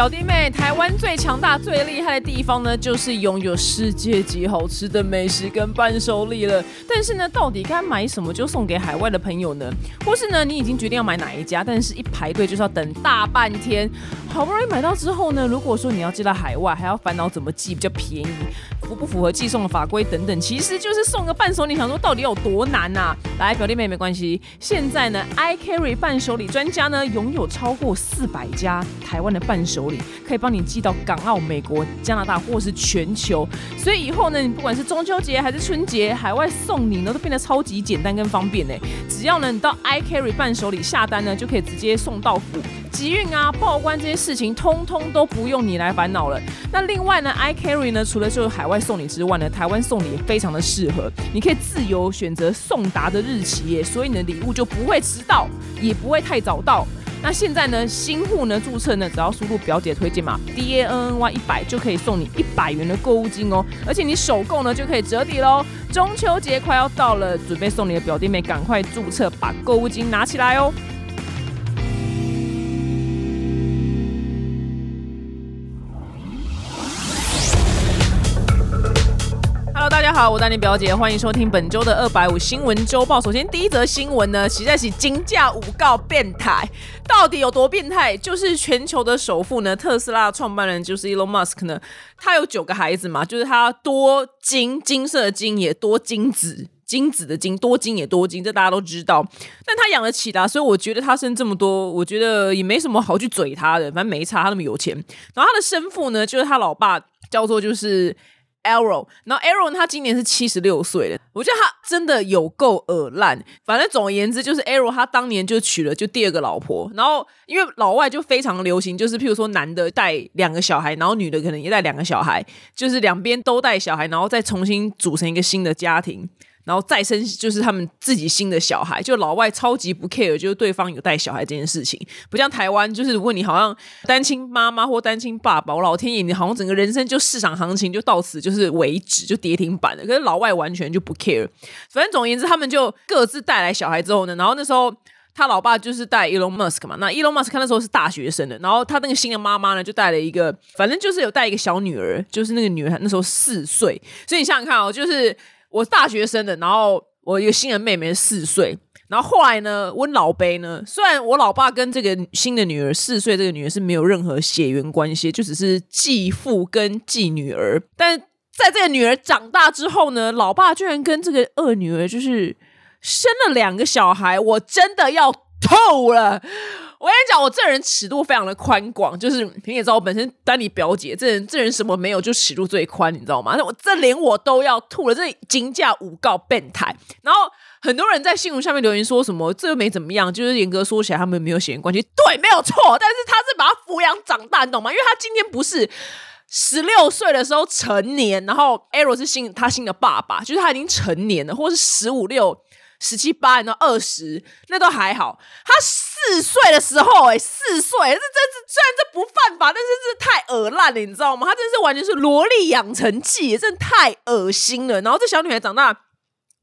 小弟妹，台湾最强大、最厉害的地方呢，就是拥有世界级好吃的美食跟伴手礼了。但是呢，到底该买什么就送给海外的朋友呢？或是呢，你已经决定要买哪一家，但是一排队就是要等大半天，好不容易买到之后呢，如果说你要寄到海外，还要烦恼怎么寄比较便宜，符不符合寄送的法规等等，其实就是送个伴手礼，想说到底有多难呐？来，表弟妹没关系，现在呢，iCarry 伴手礼专家呢，拥有超过四百家台湾的伴手。礼可以帮你寄到港澳、美国、加拿大或是全球，所以以后呢，你不管是中秋节还是春节，海外送礼呢都变得超级简单跟方便呢。只要呢你到 iCarry 伴手礼下单呢，就可以直接送到府，集运啊、报关这些事情，通通都不用你来烦恼了。那另外呢，iCarry 呢除了就是海外送礼之外呢，台湾送礼也非常的适合，你可以自由选择送达的日期耶，所以你的礼物就不会迟到，也不会太早到。那现在呢，新户呢注册呢，只要输入表姐推荐码 D A N N Y 一百，就可以送你一百元的购物金哦，而且你首购呢就可以折抵喽。中秋节快要到了，准备送你的表弟妹，赶快注册，把购物金拿起来哦。好，我丹尼表姐，欢迎收听本周的二百五新闻周报。首先，第一则新闻呢，实在是金价五告变态，到底有多变态？就是全球的首富呢，特斯拉创办人就是 Elon Musk 呢，他有九个孩子嘛，就是他多金金色的金也多金子，金子的金多金也多金，这大家都知道。但他养得起的，所以我觉得他生这么多，我觉得也没什么好去嘴他的，反正没差，他那么有钱。然后他的生父呢，就是他老爸，叫做就是。Arrow，然后 Arrow 他今年是七十六岁了，我觉得他真的有够耳烂。反正总而言之，就是 Arrow 他当年就娶了就第二个老婆，然后因为老外就非常流行，就是譬如说男的带两个小孩，然后女的可能也带两个小孩，就是两边都带小孩，然后再重新组成一个新的家庭。然后再生就是他们自己新的小孩，就老外超级不 care，就是对方有带小孩这件事情，不像台湾，就是如果你好像单亲妈妈或单亲爸爸，我老天爷，你好像整个人生就市场行情就到此就是为止，就跌停板了。可是老外完全就不 care，反正总而言之，他们就各自带来小孩之后呢，然后那时候他老爸就是带 Elon Musk 嘛，那 Elon Musk 那时候是大学生的，然后他那个新的妈妈呢就带了一个，反正就是有带一个小女儿，就是那个女儿那时候四岁，所以你想想看哦，就是。我大学生的，然后我一个新的妹妹四岁，然后后来呢，我老辈呢，虽然我老爸跟这个新的女儿四岁，这个女儿是没有任何血缘关系，就只是继父跟继女儿，但在这个女儿长大之后呢，老爸居然跟这个二女儿就是生了两个小孩，我真的要透了。我跟你讲，我这人尺度非常的宽广，就是你也知道，我本身当你表姐，这人这人什么没有，就尺度最宽，你知道吗？那我这连我都要吐了，这金价五告变态。然后很多人在新闻下面留言说什么，这又没怎么样，就是严格说起来，他们没有血缘关系，对，没有错。但是他是把他抚养长大，你懂吗？因为他今天不是十六岁的时候成年，然后 Arrow 是新他新的爸爸，就是他已经成年了，或是十五六。十七八到二十，那都还好。他四岁的时候，哎，四岁，这这这虽然这不犯法，但是这太恶烂了，你知道吗？他真的是完全是萝莉养成记，真的太恶心了。然后这小女孩长大。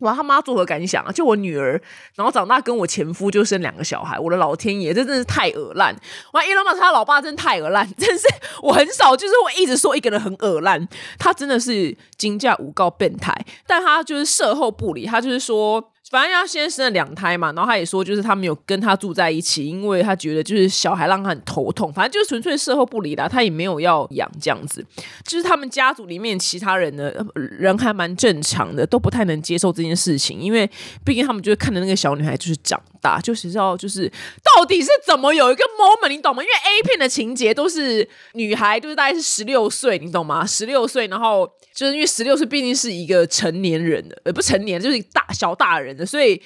哇，他妈作何感想啊？就我女儿，然后长大跟我前夫就生两个小孩，我的老天爷，这真是太恶烂！哇，伊隆马斯他老爸真的太恶烂，真是我很少就是我一直说一个人很恶烂，他真的是金价诬告变态，但他就是事后不理，他就是说。反正他先生了两胎嘛，然后他也说，就是他没有跟他住在一起，因为他觉得就是小孩让他很头痛。反正就是纯粹事后不理啦，他也没有要养这样子。就是他们家族里面其他人呢，人还蛮正常的，都不太能接受这件事情，因为毕竟他们就是看着那个小女孩就是长大，就是知道就是到底是怎么有一个 moment，你懂吗？因为 A 片的情节都是女孩，就是大概是十六岁，你懂吗？十六岁，然后就是因为十六岁毕竟是一个成年人的，呃，不成年就是大小大人的。所以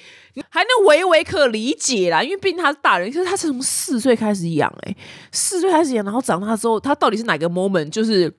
还能微微可理解啦，因为毕竟他是大人，可是他是从四岁开始养，诶，四岁开始养，然后长大之后，他到底是哪个 moment 就是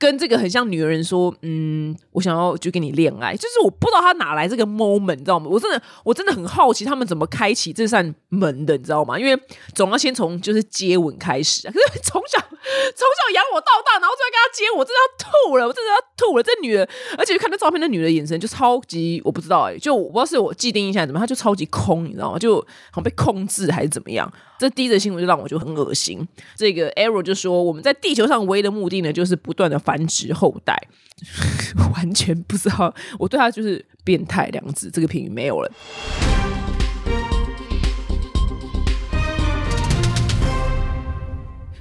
跟这个很像女人说，嗯，我想要就跟你恋爱，就是我不知道他哪来这个 moment，你知道吗？我真的我真的很好奇他们怎么开启这扇门的，你知道吗？因为总要先从就是接吻开始啊。可是从小从小养我到大，然后再跟他接，我真的要吐了，我真的要吐了。这女的，而且看那照片，那女的眼神就超级，我不知道哎，就我不知道是我既定印象怎么，她就超级空，你知道吗？就好像被控制还是怎么样？这第一则新闻就让我就很恶心。这个 Arrow 就说，我们在地球上唯一的目的呢，就是不断的繁殖后代。完全不知道，我对他就是变态两字，这个评语没有了。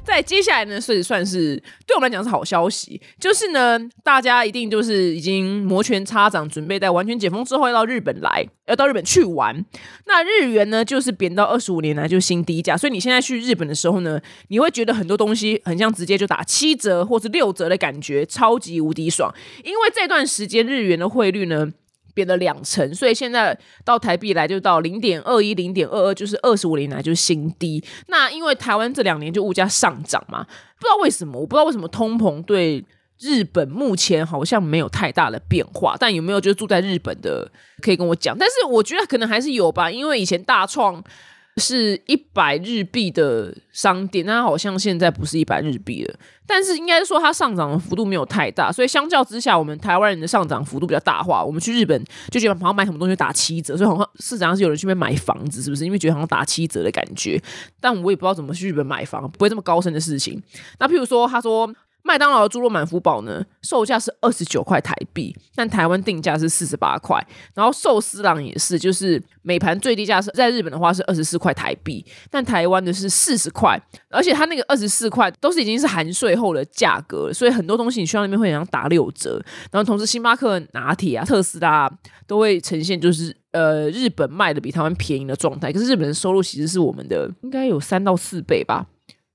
在接下来呢，所以算是对我们来讲是好消息，就是呢，大家一定就是已经摩拳擦掌，准备在完全解封之后要到日本来，要到日本去玩。那日元呢，就是贬到二十五年来就新低价，所以你现在去日本的时候呢，你会觉得很多东西很像直接就打七折或是六折的感觉，超级无敌爽。因为这段时间日元的汇率呢。贬了两成，所以现在到台币来就到零点二一、零点二二，就是二十五年来就是新低。那因为台湾这两年就物价上涨嘛，不知道为什么，我不知道为什么通膨对日本目前好像没有太大的变化。但有没有就是住在日本的可以跟我讲？但是我觉得可能还是有吧，因为以前大创。是一百日币的商店，那好像现在不是一百日币了。但是应该说它上涨的幅度没有太大，所以相较之下，我们台湾人的上涨幅度比较大化。我们去日本就觉得好像买什么东西打七折，所以好像市场上是有人去那边买房子，是不是？因为觉得好像打七折的感觉。但我也不知道怎么去日本买房，不会这么高深的事情。那譬如说，他说。麦当劳的猪肉满福堡呢，售价是二十九块台币，但台湾定价是四十八块。然后寿司郎也是，就是每盘最低价是在日本的话是二十四块台币，但台湾的是四十块。而且它那个二十四块都是已经是含税后的价格，所以很多东西你去到那边会想打六折。然后同时星巴克拿铁啊、特斯拉都会呈现就是呃日本卖的比台湾便宜的状态。可是日本的收入其实是我们的应该有三到四倍吧。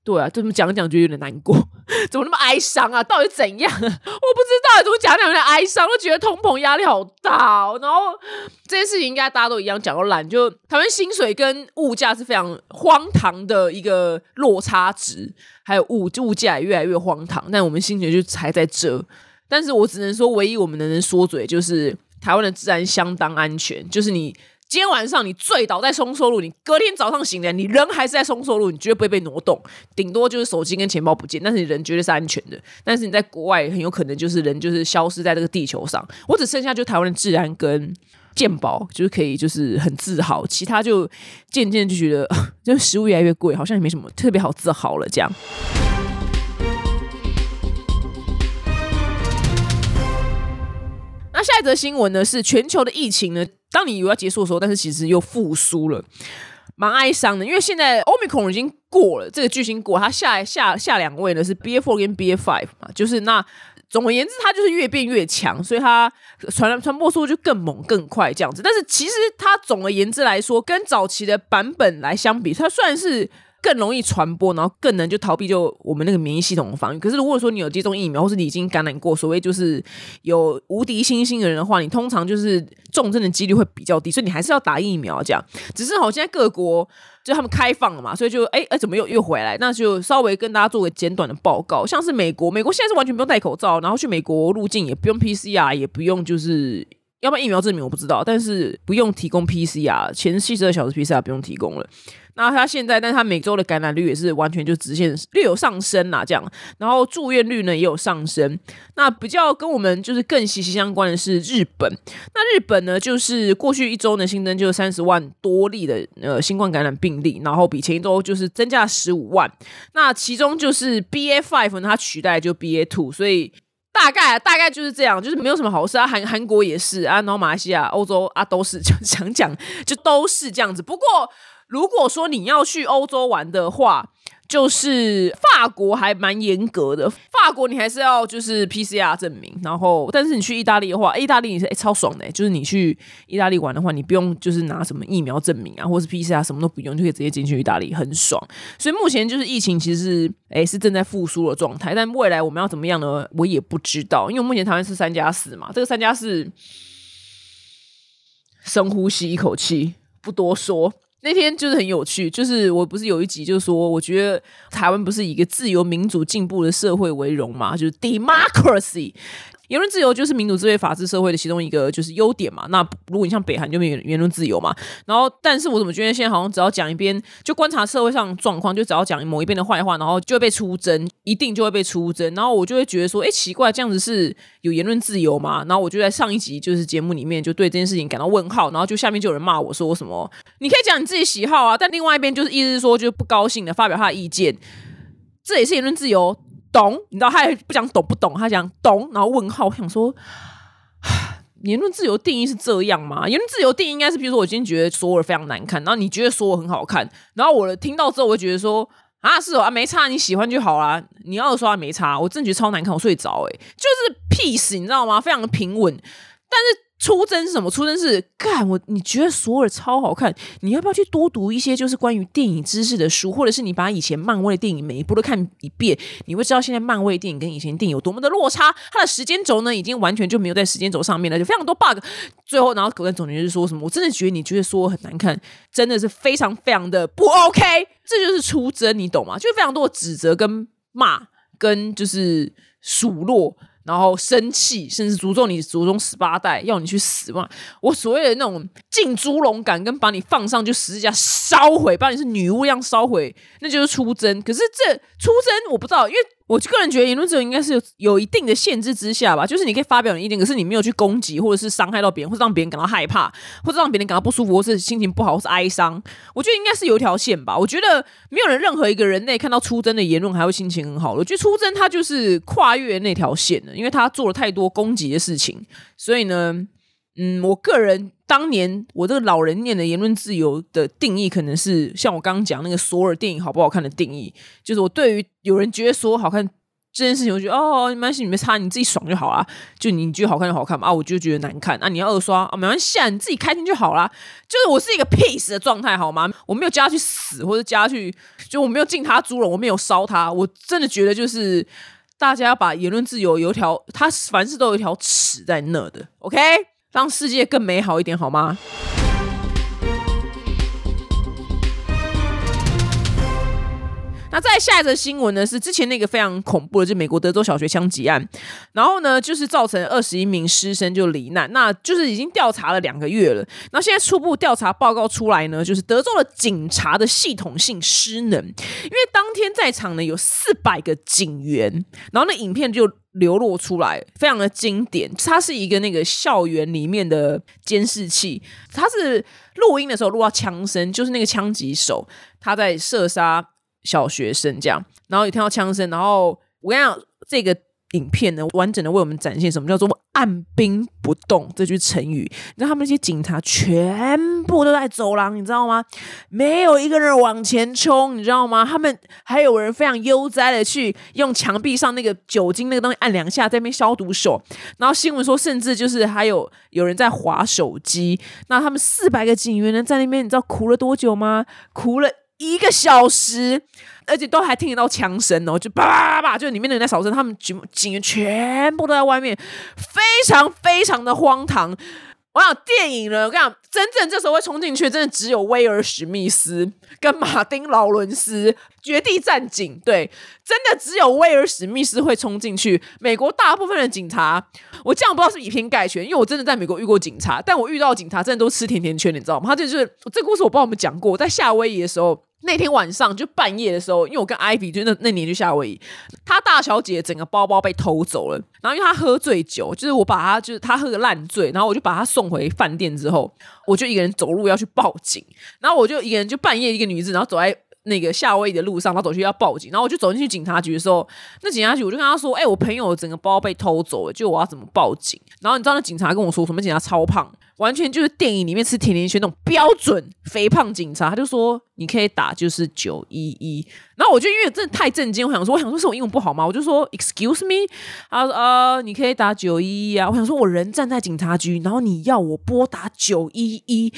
对啊，这么讲讲就有点难过，怎么那么哀伤啊？到底怎样？我不知道，怎么讲讲有点哀伤，都觉得通膨压力好大。然后这件事情应该大家都一样讲到懒，就台湾薪水跟物价是非常荒唐的一个落差值，还有物物价也越来越荒唐，但我们薪水就还在这。但是我只能说，唯一我们能能说嘴就是台湾的治安相当安全，就是你。今天晚上你醉倒在松寿路，你隔天早上醒来，你人还是在松寿路，你绝对不会被挪动，顶多就是手机跟钱包不见，但是你人绝对是安全的。但是你在国外很有可能就是人就是消失在这个地球上，我只剩下就台湾的治安跟健保，就是可以就是很自豪，其他。就渐渐就觉得就食物越来越贵，好像也没什么特别好自豪了这样。那下一则新闻呢？是全球的疫情呢？当你以为要结束的时候，但是其实又复苏了，蛮哀伤的。因为现在欧米孔已经过了，这个巨星过，它下下下两位呢是 B A four 跟 B A five 嘛，就是那总而言之，它就是越变越强，所以它传传播速度就更猛更快这样子。但是其实它总而言之来说，跟早期的版本来相比，它算是。更容易传播，然后更能就逃避就我们那个免疫系统的防御。可是如果说你有接种疫苗，或是你已经感染过，所谓就是有无敌星星的人的话，你通常就是重症的几率会比较低，所以你还是要打疫苗。这样，只是好，现在各国就他们开放了嘛，所以就哎哎，怎么又又回来？那就稍微跟大家做个简短的报告。像是美国，美国现在是完全不用戴口罩，然后去美国入境也不用 PCR，也不用就是要不然疫苗证明我不知道，但是不用提供 PCR，前七十二小时 PCR 不用提供了。那他现在，但他每周的感染率也是完全就直线略有上升啦，这样，然后住院率呢也有上升。那比较跟我们就是更息息相关的是日本。那日本呢，就是过去一周呢新增就三十万多例的呃新冠感染病例，然后比前一周就是增加十五万。那其中就是 B A five 呢，它取代就 B A two，所以大概大概就是这样，就是没有什么好事啊。韩韩国也是啊，然后马来西亚、欧洲啊都是，就想讲就都是这样子。不过。如果说你要去欧洲玩的话，就是法国还蛮严格的。法国你还是要就是 PCR 证明，然后但是你去意大利的话，意大利你是超爽的，就是你去意大利玩的话，你不用就是拿什么疫苗证明啊，或是 PCR 什么都不用，就可以直接进去意大利，很爽。所以目前就是疫情其实诶是正在复苏的状态，但未来我们要怎么样呢？我也不知道，因为目前台湾是三加四嘛，这个三加四，深呼吸一口气，不多说。那天就是很有趣，就是我不是有一集就是说，我觉得台湾不是以一个自由民主进步的社会为荣嘛，就是 democracy。言论自由就是民主智慧法治社会的其中一个就是优点嘛。那如果你像北韩就没有言论自由嘛。然后，但是我怎么觉得现在好像只要讲一边，就观察社会上状况，就只要讲某一边的坏话，然后就会被出征，一定就会被出征。然后我就会觉得说，哎，奇怪，这样子是有言论自由吗？然后我就在上一集就是节目里面就对这件事情感到问号。然后就下面就有人骂我说什么，你可以讲你自己喜好啊，但另外一边就是意思是说，就不高兴的发表他的意见，这也是言论自由。懂，你知道他也不讲懂不懂，他讲懂，然后问号，我想说，言论自由定义是这样吗？言论自由定义应该是，比如说我今天觉得索尔非常难看，然后你觉得说我很好看，然后我听到之后，我就觉得说啊，是哦啊，没差，你喜欢就好啦。你要说没差，我真的觉得超难看，我睡着，哎，就是 peace，你知道吗？非常的平稳，但是。出征是什么？出征是干我？你觉得索尔超好看？你要不要去多读一些就是关于电影知识的书，或者是你把以前漫威的电影每一部都看一遍，你会知道现在漫威电影跟以前电影有多么的落差。它的时间轴呢，已经完全就没有在时间轴上面了，就非常多 bug。最后，然后狗蛋总结是说什么？我真的觉得你觉得索尔很难看，真的是非常非常的不 OK。这就是出征，你懂吗？就是非常多的指责跟骂，跟就是数落。然后生气，甚至诅咒你祖宗十八代，要你去死嘛！我所谓的那种进猪笼感，跟把你放上去十字架烧毁，把你是女巫一样烧毁，那就是出征。可是这出征我不知道，因为。我个人觉得言论自由应该是有有一定的限制之下吧，就是你可以发表你意见，可是你没有去攻击或者是伤害到别人，或者让别人感到害怕，或者让别人感到不舒服，或是心情不好，或是哀伤。我觉得应该是有一条线吧。我觉得没有人任何一个人类看到出征的言论还会心情很好。我觉得出征他就是跨越那条线的，因为他做了太多攻击的事情，所以呢。嗯，我个人当年我这个老人念的言论自由的定义，可能是像我刚刚讲那个索尔电影好不好看的定义，就是我对于有人觉得说好看这件事情，我觉得哦，没关系，你们差你自己爽就好啦。就你觉得好看就好看嘛，啊，我就觉得难看，啊，你要二刷啊，没关系，啊，你自己开心就好啦。就是我是一个 peace 的状态，好吗？我没有加去死，或者加去，就我没有进他猪笼，我没有烧他，我真的觉得就是大家要把言论自由有一条，他凡事都有一条尺在那的，OK。让世界更美好一点，好吗？那再下一则新闻呢？是之前那个非常恐怖的，就美国德州小学枪击案，然后呢，就是造成二十一名师生就罹难，那就是已经调查了两个月了。那现在初步调查报告出来呢，就是德州的警察的系统性失能，因为当天在场呢有四百个警员，然后那影片就流露出来，非常的经典。它是一个那个校园里面的监视器，它是录音的时候录到枪声，就是那个枪击手他在射杀。小学生这样，然后有听到枪声，然后我跟你讲，这个影片呢，完整的为我们展现什么叫做“按兵不动”这句成语。你知道他们那些警察全部都在走廊，你知道吗？没有一个人往前冲，你知道吗？他们还有人非常悠哉的去用墙壁上那个酒精那个东西按两下，在那边消毒手。然后新闻说，甚至就是还有有人在划手机。那他们四百个警员呢，在那边，你知道哭了多久吗？哭了。一个小时，而且都还听得到枪声哦，就叭叭叭，就里面的人在扫射，他们警警员全部都在外面，非常非常的荒唐。我想电影呢，我跟你讲，真正这时候会冲进去，真的只有威尔史密斯跟马丁劳伦斯绝地战警，对，真的只有威尔史密斯会冲进去。美国大部分的警察，我这样不知道是以偏概全，因为我真的在美国遇过警察，但我遇到警察真的都吃甜甜圈，你知道吗？他就是这故事，我不知道我们讲过，在夏威夷的时候。那天晚上就半夜的时候，因为我跟艾比就那那年去夏威夷，他大小姐整个包包被偷走了，然后因为他喝醉酒，就是我把他就是他喝个烂醉，然后我就把他送回饭店之后，我就一个人走路要去报警，然后我就一个人就半夜一个女子，然后走在那个夏威夷的路上，然后走去要报警，然后我就走进去警察局的时候，那警察局我就跟他说：“哎，我朋友整个包被偷走了，就我要怎么报警？”然后你知道那警察跟我说什么？警察超胖。完全就是电影里面吃甜甜圈那种标准肥胖警察，他就说你可以打就是九一一，然后我就因为真的太震惊，我想说我想说是我英文不好吗？我就说 Excuse me，他说呃你可以打九一一啊，我想说我人站在警察局，然后你要我拨打九一一。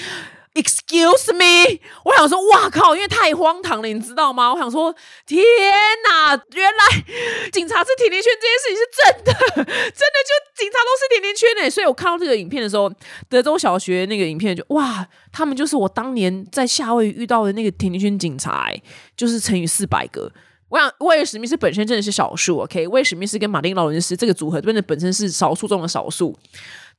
Excuse me，我想说，哇靠，因为太荒唐了，你知道吗？我想说，天哪，原来警察是甜甜圈这件事情是真的，真的就警察都是甜甜圈呢。所以我看到这个影片的时候，德州小学那个影片就哇，他们就是我当年在夏威夷遇到的那个甜甜圈警察，就是乘以四百个。我想威尔史密斯本身真的是少数，OK，威尔史密斯跟马丁劳伦斯这个组合真的本身是少数中的少数。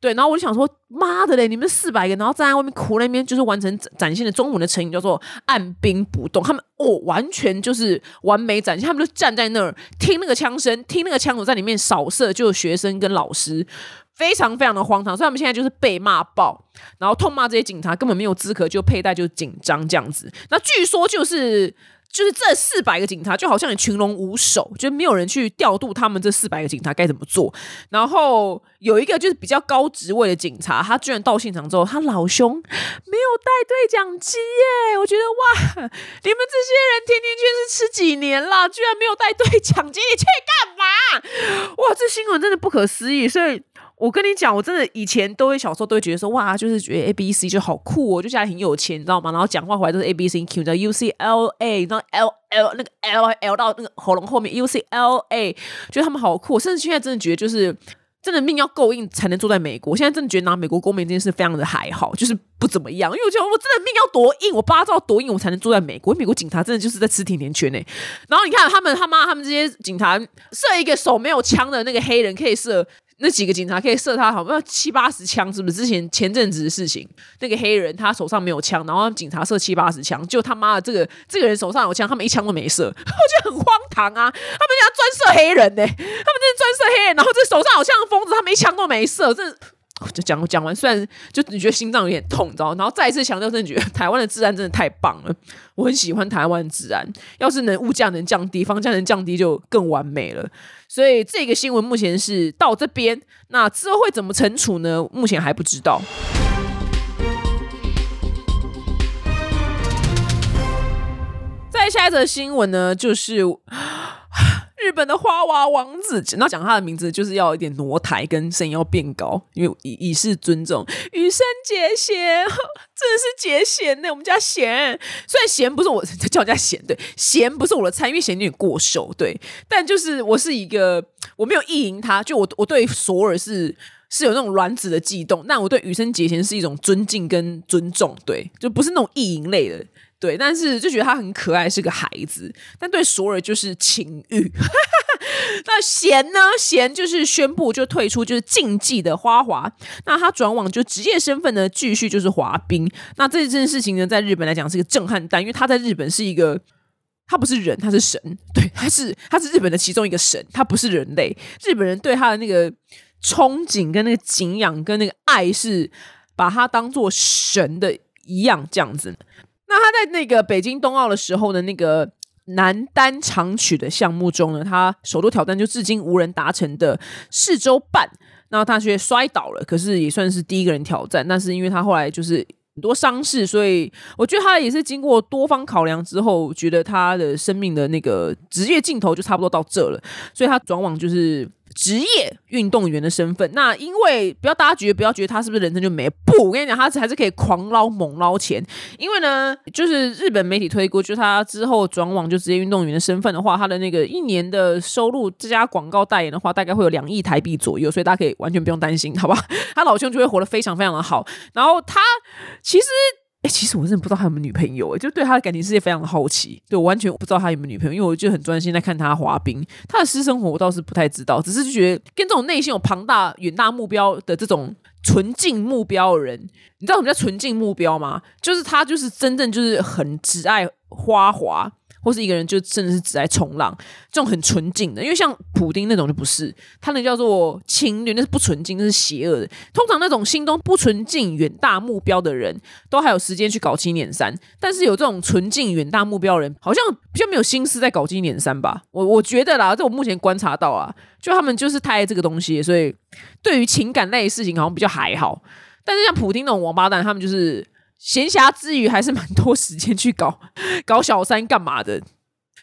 对，然后我就想说，妈的嘞，你们四百个，然后站在外面哭那边，就是完成展现的中文的成语叫做按兵不动。他们哦，完全就是完美展现，他们就站在那儿听那个枪声，听那个枪手在里面扫射，就有学生跟老师，非常非常的荒唐。所以他们现在就是被骂爆，然后痛骂这些警察根本没有资格就佩戴就紧张这样子。那据说就是。就是这四百个警察就好像群龙无首，就没有人去调度他们这四百个警察该怎么做。然后有一个就是比较高职位的警察，他居然到现场之后，他老兄没有带对讲机耶！我觉得哇，你们这些人天天去是吃几年了，居然没有带对讲机，你去干嘛？哇，这新闻真的不可思议，所以。我跟你讲，我真的以前都会小时候都会觉得说哇，就是觉得 A B C 就好酷哦，就家里很有钱，你知道吗？然后讲话回来都是 A B C Q，叫 U C L A，然后 L L 那个 L L 到那个喉咙后面 U C L A，觉得他们好酷。甚至现在真的觉得，就是真的命要够硬才能住在美国。现在真的觉得拿美国公民这件事非常的还好，就是不怎么样。因为我觉得我真的命要多硬，我八道多硬，我才能住在美国。美国警察真的就是在吃甜甜圈呢。然后你看他们他妈他们这些警察射一个手没有枪的那个黑人可以射。那几个警察可以射他，好像七八十枪，是不是？之前前阵子的事情，那个黑人他手上没有枪，然后警察射七八十枪，就他妈的这个这个人手上有枪，他们一枪都没射，我觉得很荒唐啊！他们家专射黑人呢，他们这是专射黑人，然后这手上有枪的疯子，他们一枪都没射，这。就讲讲完，虽然就你觉得心脏有点痛，你知道？然后再一次强调，真的觉得台湾的治安真的太棒了，我很喜欢台湾的治安。要是能物价能降低，房价能降低，就更完美了。所以这个新闻目前是到这边，那之后会怎么惩处呢？目前还不知道。再下一则新闻呢，就是。日本的花娃王子，那讲他的名字就是要有一点挪台，跟声音要变高，因为以以示尊重。羽生结弦，真的是结弦呢。我们家弦，虽然弦不是我 叫人家弦，对，弦不是我的菜，因为弦有点过瘦，对。但就是我是一个，我没有意淫他，就我我对索尔是是有那种卵子的悸动，那我对羽生结弦是一种尊敬跟尊重，对，就不是那种意淫类的。对，但是就觉得他很可爱，是个孩子。但对索尔就是情欲。那贤呢？贤就是宣布就退出就是竞技的花滑。那他转往就职业身份呢，继续就是滑冰。那这件事情呢，在日本来讲是个震撼弹，因为他在日本是一个，他不是人，他是神。对，他是他是日本的其中一个神，他不是人类。日本人对他的那个憧憬跟那个敬仰跟那个爱，是把他当做神的一样这样子。那他在那个北京冬奥的时候的那个男单长曲的项目中呢，他首度挑战就至今无人达成的四周半，那他却摔倒了，可是也算是第一个人挑战。但是因为他后来就是很多伤势，所以我觉得他也是经过多方考量之后，觉得他的生命的那个职业镜头就差不多到这了，所以他转往就是。职业运动员的身份，那因为不要大家觉得不要觉得他是不是人生就没不，我跟你讲，他还是可以狂捞猛捞钱。因为呢，就是日本媒体推估，就他之后转往就职业运动员的身份的话，他的那个一年的收入，这家广告代言的话，大概会有两亿台币左右，所以大家可以完全不用担心，好吧？他老兄就会活得非常非常的好。然后他其实。其实我真的不知道他有没有女朋友，哎，就对他的感情世界非常的好奇。对我完全不知道他有没有女朋友，因为我就很专心在看他滑冰。他的私生活我倒是不太知道，只是觉得跟这种内心有庞大远大目标的这种纯净目标的人，你知道什么叫纯净目标吗？就是他就是真正就是很只爱花滑。或是一个人就真的是只爱冲浪，这种很纯净的，因为像普丁那种就不是，他那叫做情侣，那是不纯净，那是邪恶的。通常那种心中不纯净、远大目标的人，都还有时间去搞七年三，但是有这种纯净、远大目标的人，好像比较没有心思在搞七年三吧。我我觉得啦，在我目前观察到啊，就他们就是太爱这个东西，所以对于情感类的事情好像比较还好。但是像普丁那种王八蛋，他们就是。闲暇之余还是蛮多时间去搞搞小三干嘛的。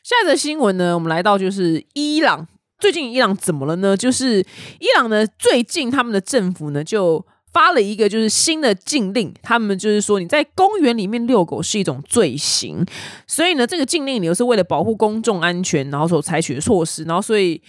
下一则新闻呢，我们来到就是伊朗。最近伊朗怎么了呢？就是伊朗呢，最近他们的政府呢就发了一个就是新的禁令，他们就是说你在公园里面遛狗是一种罪行，所以呢，这个禁令里是为了保护公众安全，然后所采取的措施，然后所以。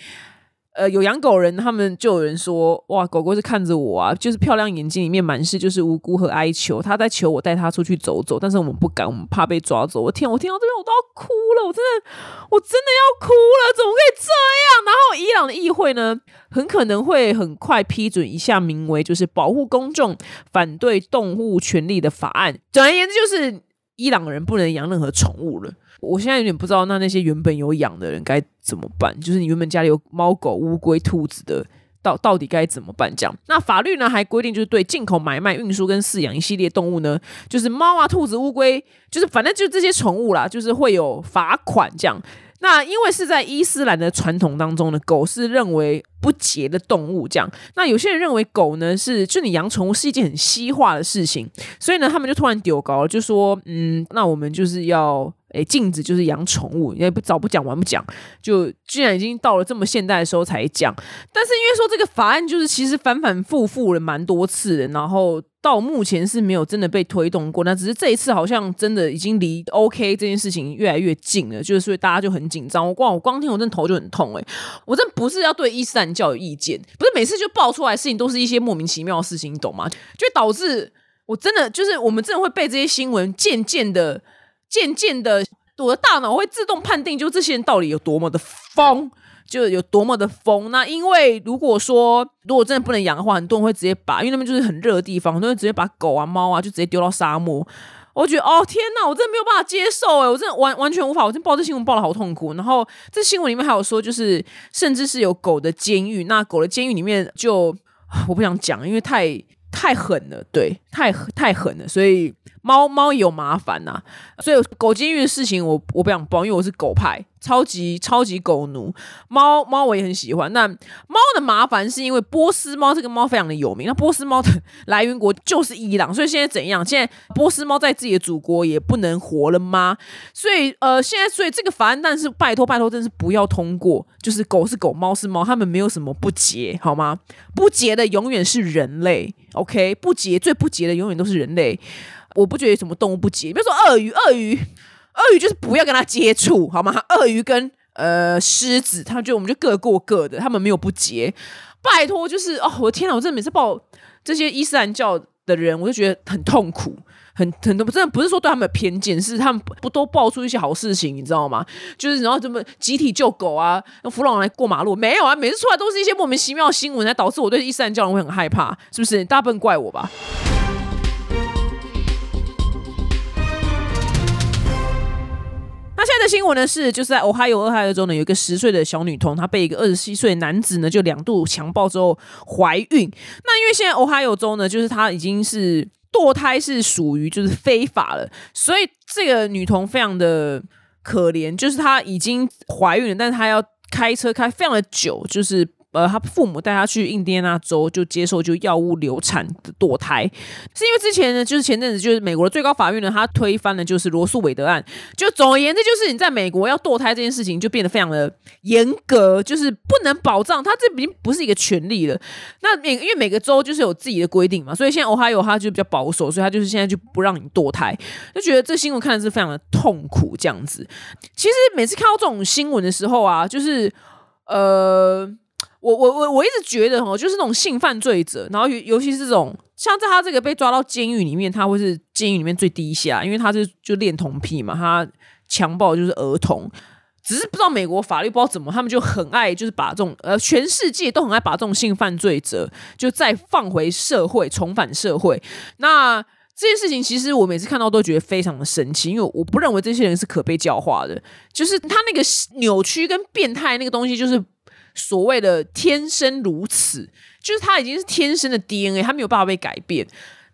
呃，有养狗人，他们就有人说，哇，狗狗是看着我啊，就是漂亮眼睛里面满是就是无辜和哀求，他在求我带他出去走走，但是我们不敢，我们怕被抓走。我天，我听到这边我都要哭了，我真的，我真的要哭了，怎么可以这样？然后伊朗的议会呢，很可能会很快批准一项名为就是保护公众反对动物权利的法案。总而言之，就是伊朗人不能养任何宠物了。我现在有点不知道，那那些原本有养的人该怎么办？就是你原本家里有猫狗、乌龟、兔子的，到到底该怎么办？这样，那法律呢还规定，就是对进口、买卖、运输跟饲养一系列动物呢，就是猫啊、兔子、乌龟，就是反正就这些宠物啦，就是会有罚款这样。那因为是在伊斯兰的传统当中呢，狗是认为不洁的动物，这样。那有些人认为狗呢是，就你养宠物是一件很西化的事情，所以呢，他们就突然丢高了，就说，嗯，那我们就是要。诶，禁止就是养宠物，也不早不讲晚不讲，就居然已经到了这么现代的时候才讲。但是因为说这个法案就是其实反反复复了蛮多次的，然后到目前是没有真的被推动过。那只是这一次好像真的已经离 OK 这件事情越来越近了，就是所以大家就很紧张。我光我光听我真的头就很痛诶，我真不是要对伊斯兰教有意见，不是每次就爆出来事情都是一些莫名其妙的事情，你懂吗？就导致我真的就是我们真的会被这些新闻渐渐的。渐渐的，我的大脑会自动判定，就这些人到底有多么的疯，就有多么的疯。那因为如果说如果真的不能养的话，很多人会直接把，因为那边就是很热的地方，很多人直接把狗啊、猫啊就直接丢到沙漠。我觉得哦天哪，我真的没有办法接受哎，我真的完完全无法。我真报这新闻报的好痛苦。然后这新闻里面还有说，就是甚至是有狗的监狱，那狗的监狱里面就我不想讲，因为太太狠了，对，太太狠了，所以。猫猫有麻烦呐，所以狗监狱的事情我我不想帮，因为我是狗派。超级超级狗奴，猫猫我也很喜欢。那猫的麻烦是因为波斯猫这个猫非常的有名，那波斯猫的来源国就是伊朗，所以现在怎样？现在波斯猫在自己的祖国也不能活了吗？所以呃，现在所以这个法案，但是拜托拜托，真是不要通过。就是狗是狗，猫是猫，他们没有什么不洁，好吗？不洁的永远是人类，OK？不洁最不洁的永远都是人类。我不觉得什么动物不洁，比如说鳄鱼，鳄鱼。鳄鱼就是不要跟他接触，好吗？鳄鱼跟呃狮子，他们就我们就各过各的，他们没有不结。拜托，就是哦，我的天哪！我真的每次报这些伊斯兰教的人，我就觉得很痛苦，很很多真的不是说对他们有偏见，是他们不都爆出一些好事情，你知道吗？就是然后怎么集体救狗啊，用弗朗来过马路，没有啊？每次出来都是一些莫名其妙的新闻，才导致我对伊斯兰教人会很害怕，是不是？大家不能怪我吧？现在的新闻呢是，就是在俄亥俄俄亥俄州呢，有一个十岁的小女童，她被一个二十七岁男子呢就两度强暴之后怀孕。那因为现在俄亥俄州呢，就是她已经是堕胎是属于就是非法了，所以这个女童非常的可怜，就是她已经怀孕了，但是她要开车开非常的久，就是。呃，他父母带他去印第安纳州，就接受就药物流产的堕胎，是因为之前呢，就是前阵子就是美国的最高法院呢，他推翻了就是罗素韦德案。就总而言之，就是你在美国要堕胎这件事情就变得非常的严格，就是不能保障，他这已经不是一个权利了。那每因为每个州就是有自己的规定嘛，所以现在俄亥俄他就比较保守，所以他就是现在就不让你堕胎，就觉得这新闻看的是非常的痛苦这样子。其实每次看到这种新闻的时候啊，就是呃。我我我我一直觉得哦，就是那种性犯罪者，然后尤尤其是这种，像在他这个被抓到监狱里面，他会是监狱里面最低下，因为他是就恋童癖嘛，他强暴就是儿童，只是不知道美国法律不知道怎么，他们就很爱就是把这种呃全世界都很爱把这种性犯罪者就再放回社会，重返社会。那这件事情其实我每次看到都觉得非常的神奇，因为我不认为这些人是可被教化的，就是他那个扭曲跟变态那个东西就是。所谓的天生如此，就是他已经是天生的 DNA，他没有办法被改变。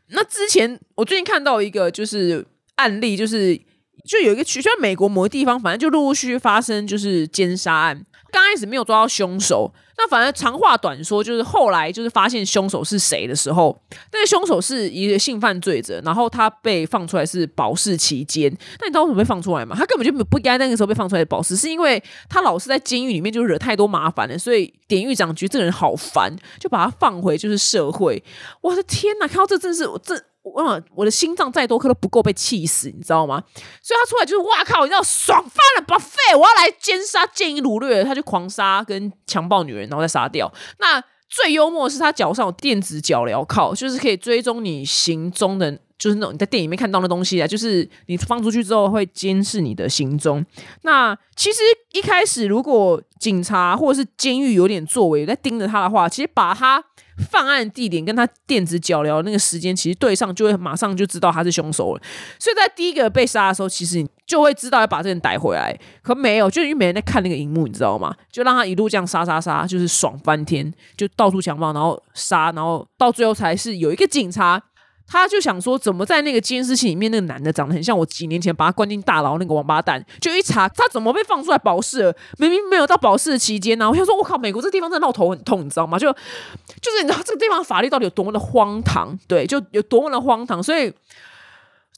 那之前我最近看到一个就是案例，就是就有一个区，像美国某个地方，反正就陆陆续续发生就是奸杀案。刚开始没有抓到凶手。那反正长话短说，就是后来就是发现凶手是谁的时候，那个凶手是一个性犯罪者，然后他被放出来是保释期间。那你知道为什么被放出来吗？他根本就不该那个时候被放出来保释，是因为他老是在监狱里面就惹太多麻烦了，所以典狱长觉得这个人好烦，就把他放回就是社会。我的天哪，看到这真是我这。我我的心脏再多颗都不够被气死，你知道吗？所以他出来就是哇靠，你知道爽翻了，把废，我要来奸杀、奸淫、掳掠，他就狂杀跟强暴女人，然后再杀掉。那最幽默是他脚上有电子脚镣铐，就是可以追踪你行踪的，就是那种你在电影里面看到的东西啊，就是你放出去之后会监视你的行踪。那其实一开始如果警察或者是监狱有点作为在盯着他的话，其实把他。犯案地点跟他电子脚镣那个时间其实对上，就会马上就知道他是凶手了。所以在第一个被杀的时候，其实你就会知道要把这人逮回来。可没有，就是因为没人在看那个荧幕，你知道吗？就让他一路这样杀杀杀，就是爽翻天，就到处强暴，然后杀，然后到最后才是有一个警察。他就想说，怎么在那个监视器里面，那个男的长得很像我几年前把他关进大牢那个王八蛋？就一查，他怎么被放出来保释了？明明没有到保释期间呢！我想说，我靠，美国这地方真的闹头很痛，你知道吗？就就是你知道这个地方法律到底有多么的荒唐？对，就有多么的荒唐。所以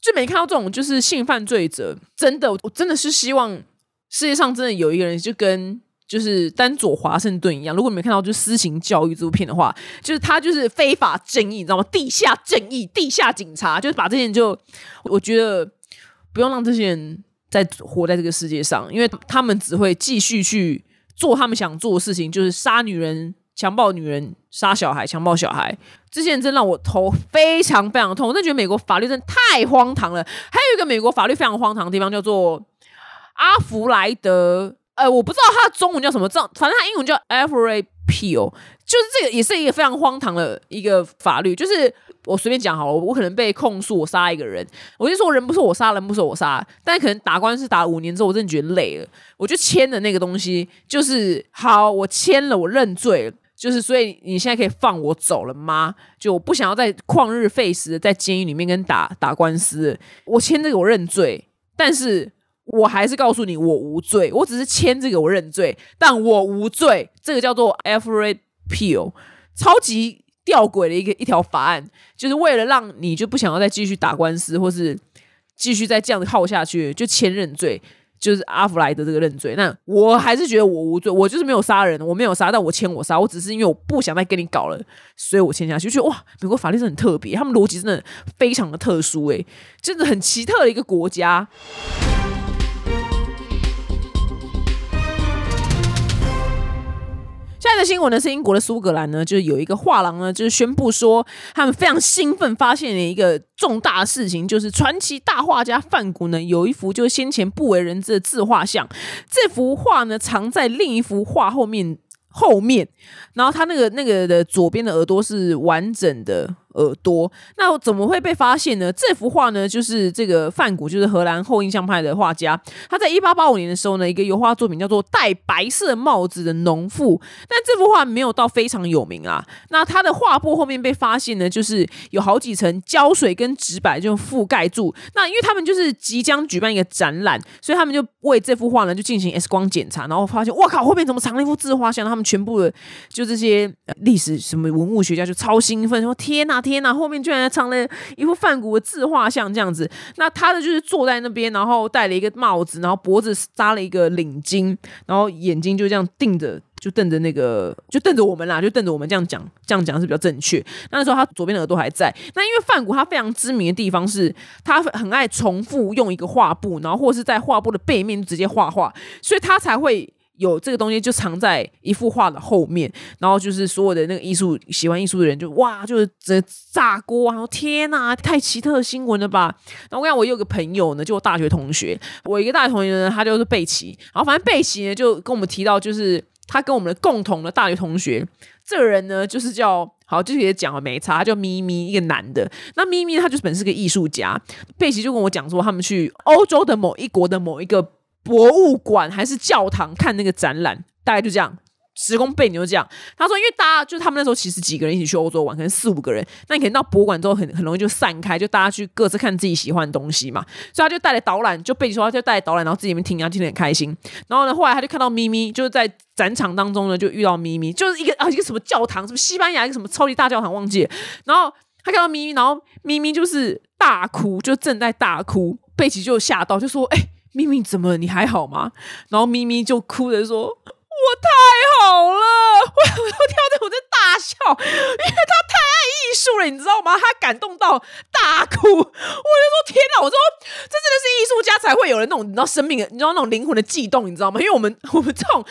就没看到这种就是性犯罪者，真的，我真的是希望世界上真的有一个人就跟。就是丹佐华盛顿一样，如果你没看到就私刑教育这部片的话，就是他就是非法正义，你知道吗？地下正义，地下警察，就是把这些人就，我觉得不用让这些人再活在这个世界上，因为他们只会继续去做他们想做的事情，就是杀女人、强暴女人、杀小孩、强暴小孩。这些人真让我头非常非常痛，我真觉得美国法律真的太荒唐了。还有一个美国法律非常荒唐的地方叫做阿弗莱德。呃，我不知道它中文叫什么，这反正它英文叫 a f r a p e a l 就是这个也是一个非常荒唐的一个法律。就是我随便讲好了，我可能被控诉我杀一个人，我就说人不是我杀，人不是我杀，但可能打官司打五年之后，我真的觉得累了，我就签的那个东西，就是好，我签了，我认罪，就是所以你现在可以放我走了吗？就我不想要再旷日费时在监狱里面跟打打官司，我签这个我认罪，但是。我还是告诉你，我无罪。我只是签这个，我认罪，但我无罪。这个叫做 a f r e d Peel，超级吊诡的一个一条法案，就是为了让你就不想要再继续打官司，或是继续再这样子耗下去，就签认罪，就是阿弗莱德这个认罪。那我还是觉得我无罪，我就是没有杀人，我没有杀，但我签我杀，我只是因为我不想再跟你搞了，所以我签下去。就觉得哇，美国法律是很特别，他们逻辑真的非常的特殊，诶，真的很奇特的一个国家。的新闻呢是英国的苏格兰呢，就是有一个画廊呢，就是宣布说他们非常兴奋，发现了一个重大事情，就是传奇大画家范古呢有一幅就是先前不为人知的自画像，这幅画呢藏在另一幅画后面后面，然后他那个那个的左边的耳朵是完整的。耳朵，那怎么会被发现呢？这幅画呢，就是这个范古，就是荷兰后印象派的画家。他在一八八五年的时候呢，一个油画作品叫做《戴白色帽子的农妇》，但这幅画没有到非常有名啊。那他的画布后面被发现呢，就是有好几层胶水跟纸板就覆盖住。那因为他们就是即将举办一个展览，所以他们就为这幅画呢就进行 X 光检查，然后发现，哇靠，后面怎么藏了一幅自画像？他们全部的就这些历史什么文物学家就超兴奋，说天哪！天呐！后面居然藏了一幅梵谷的自画像，这样子。那他的就是坐在那边，然后戴了一个帽子，然后脖子扎了一个领巾，然后眼睛就这样定着，就瞪着那个，就瞪着我们啦，就瞪着我们这样讲，这样讲是比较正确。那时候他左边的耳朵还在。那因为梵谷他非常知名的地方是，他很爱重复用一个画布，然后或是在画布的背面直接画画，所以他才会。有这个东西就藏在一幅画的后面，然后就是所有的那个艺术喜欢艺术的人就哇，就是这炸锅啊！天哪，太奇特的新闻了吧？然后我讲，我有个朋友呢，就我大学同学，我一个大学同学呢，他就是贝奇，然后反正贝奇呢就跟我们提到，就是他跟我们的共同的大学同学，这个人呢就是叫好，就是也讲了没差，他叫咪咪，一个男的。那咪咪他就是本是个艺术家，贝奇就跟我讲说，他们去欧洲的某一国的某一个。博物馆还是教堂看那个展览，大概就这样。时空背景就这样。他说，因为大家就是他们那时候其实几个人一起去欧洲玩，可能四五个人，那你可能到博物馆之后很很容易就散开，就大家去各自看自己喜欢的东西嘛。所以他就带来导览，就背景说他就带来导览，然后自己里面听，然后听得很开心。然后呢，后来他就看到咪咪，就是在展场当中呢，就遇到咪咪，就是一个啊一个什么教堂，什么西班牙一个什么超级大教堂，忘记了。然后他看到咪咪，然后咪咪就是大哭，就正在大哭，贝奇就吓到，就说：“哎、咪咪怎么了？你还好吗？”然后咪咪就哭着说：“我太好了！” 我我跳着我在大笑，因为他太爱艺术你知道吗？他感动到大哭，我就说：“天哪！”我说这真的是艺术家才会有的那种，你知道生命的，你知道那种灵魂的悸动，你知道吗？因为我们我们这种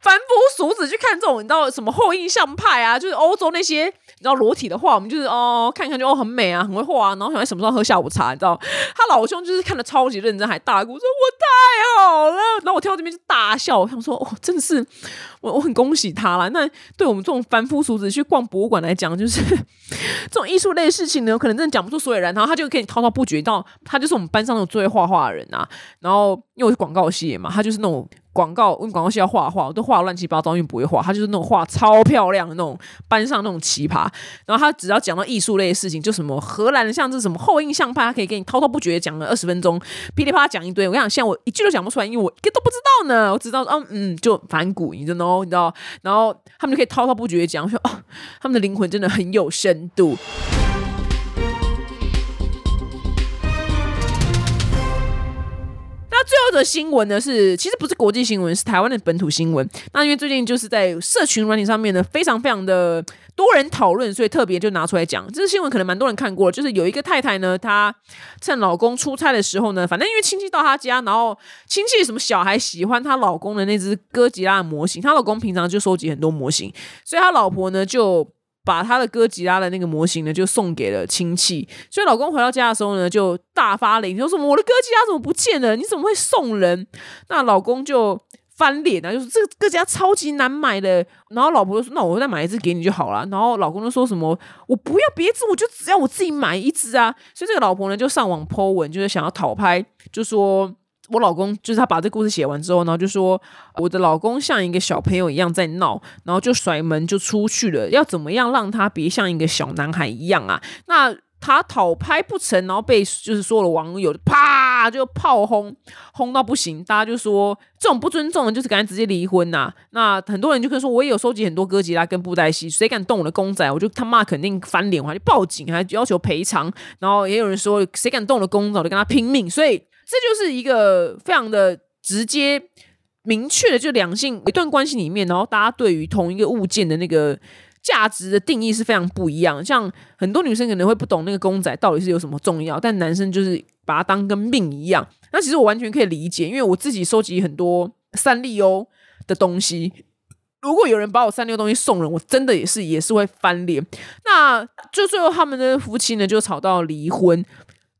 凡夫俗子去看这种，你知道什么后印象派啊，就是欧洲那些你知道裸体的画，我们就是哦看一看就哦很美啊，很会画啊，然后想什么时候喝下午茶，你知道？他老兄就是看的超级认真，还大哭说：“我太好了！”然后我听到这边就大笑，我想说：“哦，真的是我我很恭喜他啦。那对我们这种凡夫俗子去逛博物馆来讲，就是这 艺术类的事情呢，可能真的讲不出所以然。然后他就可以滔滔不绝到，他就是我们班上那种最会画画的人啊。然后因为我是广告系嘛，他就是那种广告，因为广告系要画画，我都画乱七八糟，因为不会画。他就是那种画超漂亮的那种班上那种奇葩。然后他只要讲到艺术类的事情，就什么荷兰的像这什么后印象派，他可以给你滔滔不绝讲了二十分钟，噼里啪啦讲一堆。我跟你讲，现在我一句都讲不出来，因为我一个都不知道呢。我知道，嗯嗯，就反骨，你知道，你知道。然后他们就可以滔滔不绝讲，说哦，他们的灵魂真的很有深度。最后的新闻呢是，其实不是国际新闻，是台湾的本土新闻。那因为最近就是在社群软体上面呢，非常非常的多人讨论，所以特别就拿出来讲。这个新闻可能蛮多人看过，就是有一个太太呢，她趁老公出差的时候呢，反正因为亲戚到她家，然后亲戚什么小孩喜欢她老公的那只哥吉拉模型，她老公平常就收集很多模型，所以她老婆呢就。把他的哥吉拉的那个模型呢，就送给了亲戚。所以老公回到家的时候呢，就大发雷霆，说什么我的哥吉拉怎么不见了？你怎么会送人？那老公就翻脸啊，就是这个哥吉拉超级难买的。然后老婆就说：“那我再买一只给你就好了。”然后老公就说什么：“我不要别只，我就只要我自己买一只啊！”所以这个老婆呢，就上网 po 文，就是想要讨拍，就说。我老公就是他把这故事写完之后，然后就说我的老公像一个小朋友一样在闹，然后就甩门就出去了。要怎么样让他别像一个小男孩一样啊？那他讨拍不成，然后被就是所有的网友啪就炮轰，轰到不行。大家就说这种不尊重的，就是赶紧直接离婚呐、那很多人就可以说，我也有收集很多哥吉拉跟布袋戏，谁敢动我的公仔，我就他妈肯定翻脸，我还报警，还要求赔偿。然后也有人说，谁敢动我的公仔，我就跟他拼命。所以。这就是一个非常的直接、明确的，就两性一段关系里面，然后大家对于同一个物件的那个价值的定义是非常不一样。像很多女生可能会不懂那个公仔到底是有什么重要，但男生就是把它当跟命一样。那其实我完全可以理解，因为我自己收集很多三丽鸥的东西。如果有人把我三六东西送人，我真的也是也是会翻脸。那就最后他们的夫妻呢就吵到离婚。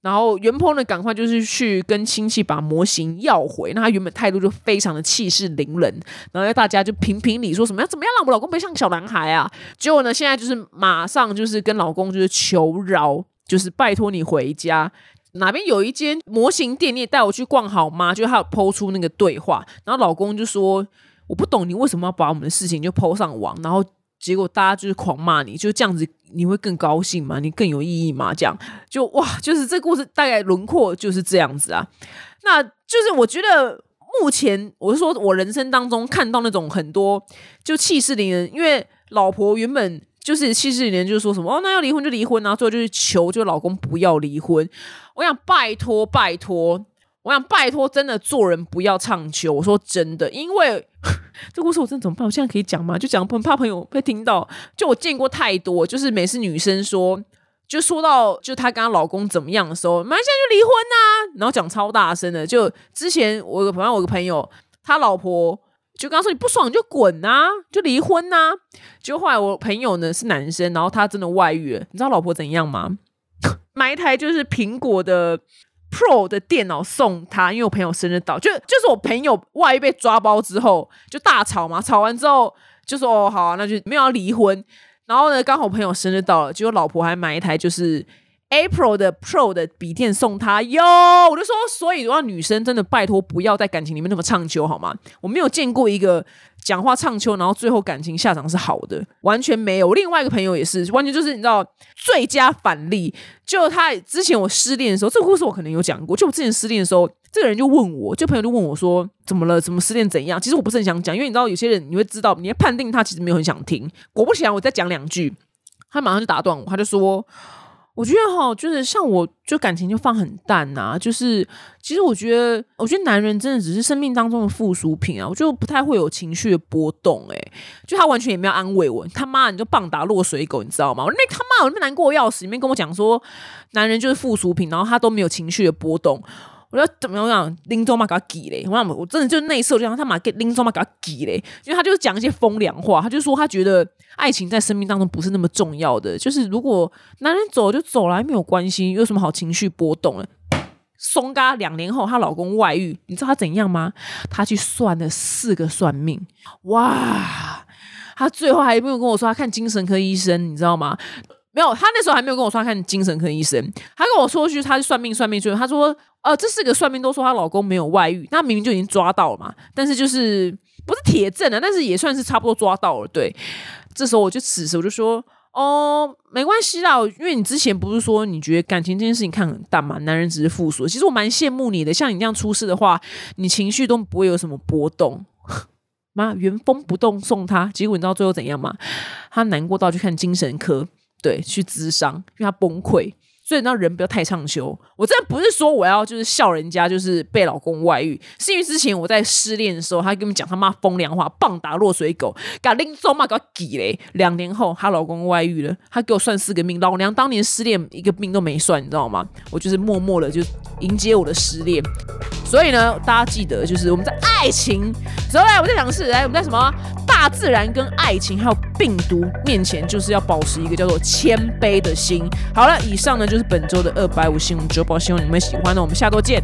然后袁坡呢，赶快就是去跟亲戚把模型要回。那他原本态度就非常的气势凌人，然后大家就评评理，说什么要怎么样让我老公不像小男孩啊？结果呢，现在就是马上就是跟老公就是求饶，就是拜托你回家。哪边有一间模型店，你也带我去逛好吗？就他有抛出那个对话，然后老公就说：“我不懂你为什么要把我们的事情就抛上网，然后。”结果大家就是狂骂你，就这样子，你会更高兴吗？你更有意义吗？这样就哇，就是这故事大概轮廓就是这样子啊。那就是我觉得目前我是说我人生当中看到那种很多就气势凌人，因为老婆原本就是气势凌人，就是说什么哦，那要离婚就离婚啊，最后就是求就老公不要离婚。我想拜托拜托，我想拜托，真的做人不要唱秋。我说真的，因为。这故事我真的怎么办？我现在可以讲吗？就讲，很怕朋友会听到。就我见过太多，就是每次女生说，就说到就她跟她老公怎么样的时候，马上就离婚呐、然后讲超大声的。就之前我有个朋友，我有个朋友，他老婆就刚说：“你不爽你就滚呐、就离婚呐、就后来我朋友呢是男生，然后他真的外遇了。你知道老婆怎样吗？买一台就是苹果的。Pro 的电脑送他，因为我朋友生日到，就就是我朋友万一被抓包之后就大吵嘛，吵完之后就说哦好啊，那就没有要离婚。然后呢，刚好朋友生日到了，结果老婆还买一台就是 April 的 Pro 的笔电送他哟，我就说，所以的话，女生真的拜托不要在感情里面那么唱秋好吗？我没有见过一个讲话唱秋，然后最后感情下场是好的，完全没有。另外一个朋友也是，完全就是你知道最佳反例。就他之前我失恋的时候，这个故事我可能有讲过。就我之前失恋的时候，这个人就问我，就朋友就问我说怎么了？怎么失恋？怎样？其实我不是很想讲，因为你知道有些人你会知道，你会判定他其实没有很想听。果不其然，我再讲两句，他马上就打断我，他就说。我觉得哈，就是像我，就感情就放很淡呐。就是其实我觉得，我觉得男人真的只是生命当中的附属品啊。我就不太会有情绪的波动，哎，就他完全也没有安慰我。他妈，你就棒打落水狗，你知道吗？那他妈我那么难过要死，里面跟我讲说，男人就是附属品，然后他都没有情绪的波动。我要怎么样讲？林中嘛给他挤嘞！我讲我真的就内射，就让他妈给林中嘛给他挤嘞！因为他就是讲一些风凉话，他就说他觉得爱情在生命当中不是那么重要的，就是如果男人走就走了，没有关系，有什么好情绪波动了？松嘎两年后，她老公外遇，你知道她怎样吗？她去算了四个算命，哇！她最后还没有跟我说，她看精神科医生，你知道吗？没有，他那时候还没有跟我说看精神科医生，他跟我说去他算命算命，就他说，呃，这四个算命都说她老公没有外遇，那明明就已经抓到了嘛，但是就是不是铁证啊，但是也算是差不多抓到了。对，这时候我就此时我就说，哦，没关系啦，因为你之前不是说你觉得感情这件事情看很淡嘛，男人只是附属，其实我蛮羡慕你的，像你这样出事的话，你情绪都不会有什么波动。妈，原封不动送他，结果你知道最后怎样吗？他难过到去看精神科。对，去咨商，因为他崩溃。所以让人不要太畅修。我真的不是说我要就是笑人家，就是被老公外遇，是因为之前我在失恋的时候，他跟我们讲他妈风凉话，棒打落水狗，给拎走嘛，给挤嘞。两年后，她老公外遇了，她给我算四个命，老娘当年失恋一个命都没算，你知道吗？我就是默默的就迎接我的失恋。所以呢，大家记得，就是我们在爱情，之后来我在讲的是，来我们在什么大自然跟爱情还有病毒面前，就是要保持一个叫做谦卑的心。好了，以上呢就是。本周的二百五新闻周报，希望你们喜欢的。我们下周见。